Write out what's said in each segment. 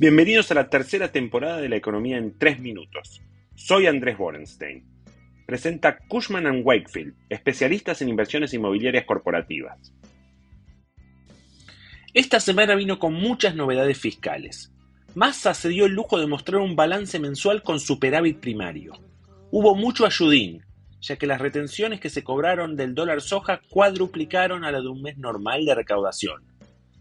Bienvenidos a la tercera temporada de La Economía en 3 Minutos. Soy Andrés Borenstein. Presenta Cushman ⁇ Wakefield, especialistas en inversiones inmobiliarias corporativas. Esta semana vino con muchas novedades fiscales. Massa se dio el lujo de mostrar un balance mensual con superávit primario. Hubo mucho ayudín, ya que las retenciones que se cobraron del dólar soja cuadruplicaron a la de un mes normal de recaudación.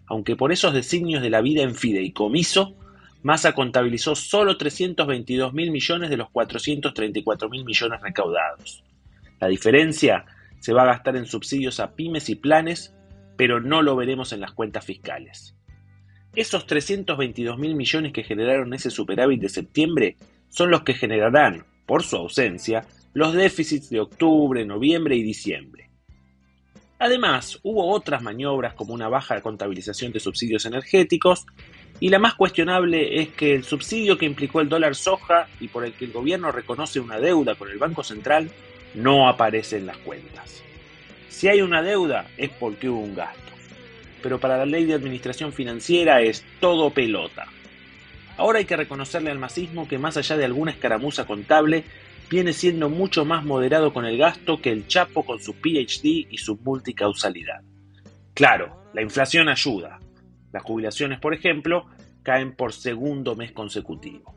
Aunque por esos designios de la vida en fideicomiso, Massa contabilizó solo 322 mil millones de los 434 mil millones recaudados. La diferencia se va a gastar en subsidios a pymes y planes, pero no lo veremos en las cuentas fiscales. Esos 322 mil millones que generaron ese superávit de septiembre son los que generarán, por su ausencia, los déficits de octubre, noviembre y diciembre. Además, hubo otras maniobras como una baja contabilización de subsidios energéticos y la más cuestionable es que el subsidio que implicó el dólar soja y por el que el gobierno reconoce una deuda con el Banco Central no aparece en las cuentas. Si hay una deuda es porque hubo un gasto. Pero para la ley de administración financiera es todo pelota. Ahora hay que reconocerle al masismo que más allá de alguna escaramuza contable, viene siendo mucho más moderado con el gasto que el Chapo con su PhD y su multicausalidad. Claro, la inflación ayuda, las jubilaciones, por ejemplo, caen por segundo mes consecutivo.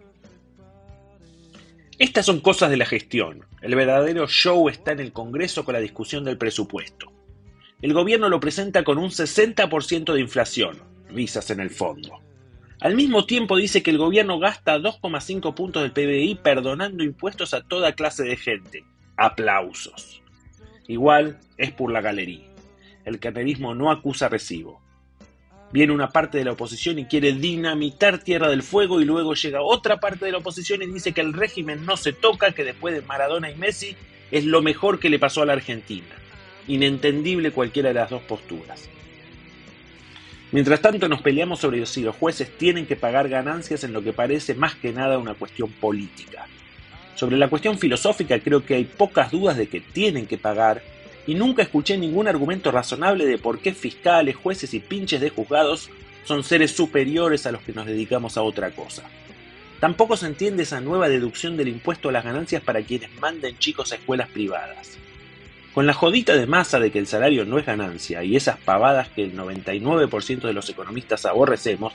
Estas son cosas de la gestión. El verdadero show está en el Congreso con la discusión del presupuesto. El gobierno lo presenta con un 60% de inflación, risas en el fondo. Al mismo tiempo dice que el gobierno gasta 2,5 puntos del PBI perdonando impuestos a toda clase de gente. Aplausos. Igual es por la galería. El carnerismo no acusa recibo. Viene una parte de la oposición y quiere dinamitar Tierra del Fuego y luego llega otra parte de la oposición y dice que el régimen no se toca, que después de Maradona y Messi es lo mejor que le pasó a la Argentina. Inentendible cualquiera de las dos posturas. Mientras tanto nos peleamos sobre si los jueces tienen que pagar ganancias en lo que parece más que nada una cuestión política. Sobre la cuestión filosófica creo que hay pocas dudas de que tienen que pagar y nunca escuché ningún argumento razonable de por qué fiscales, jueces y pinches de juzgados son seres superiores a los que nos dedicamos a otra cosa. Tampoco se entiende esa nueva deducción del impuesto a las ganancias para quienes manden chicos a escuelas privadas. Con la jodita de masa de que el salario no es ganancia y esas pavadas que el 99% de los economistas aborrecemos,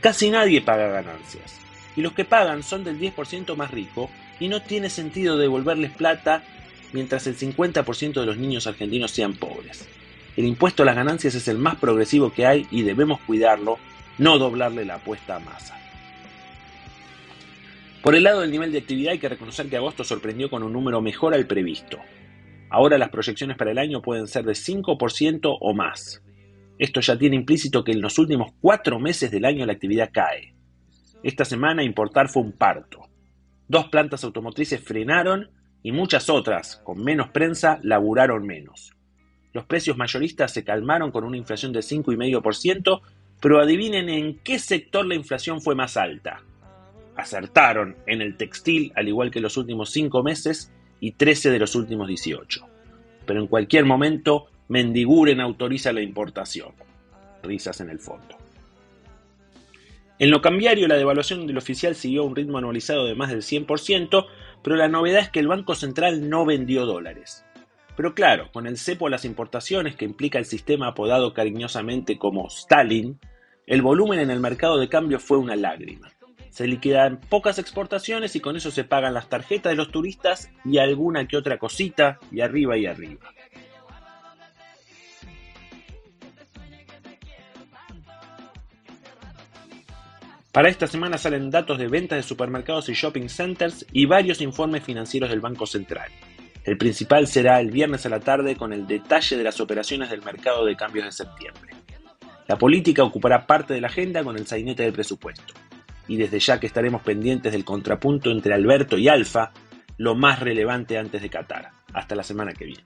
casi nadie paga ganancias. Y los que pagan son del 10% más rico y no tiene sentido devolverles plata mientras el 50% de los niños argentinos sean pobres. El impuesto a las ganancias es el más progresivo que hay y debemos cuidarlo, no doblarle la apuesta a masa. Por el lado del nivel de actividad hay que reconocer que agosto sorprendió con un número mejor al previsto. Ahora las proyecciones para el año pueden ser de 5% o más. Esto ya tiene implícito que en los últimos cuatro meses del año la actividad cae. Esta semana importar fue un parto. Dos plantas automotrices frenaron y muchas otras, con menos prensa, laburaron menos. Los precios mayoristas se calmaron con una inflación de 5,5%, pero adivinen en qué sector la inflación fue más alta. Acertaron en el textil, al igual que los últimos 5 meses y 13 de los últimos 18. Pero en cualquier momento, Mendiguren autoriza la importación. Risas en el fondo. En lo cambiario, la devaluación del oficial siguió a un ritmo anualizado de más del 100%, pero la novedad es que el Banco Central no vendió dólares. Pero claro, con el cepo a las importaciones que implica el sistema apodado cariñosamente como Stalin, el volumen en el mercado de cambio fue una lágrima. Se liquidan pocas exportaciones y con eso se pagan las tarjetas de los turistas y alguna que otra cosita y arriba y arriba. Para esta semana salen datos de ventas de supermercados y shopping centers y varios informes financieros del Banco Central. El principal será el viernes a la tarde con el detalle de las operaciones del mercado de cambios de septiembre. La política ocupará parte de la agenda con el sainete del presupuesto. Y desde ya que estaremos pendientes del contrapunto entre Alberto y Alfa, lo más relevante antes de Qatar. Hasta la semana que viene.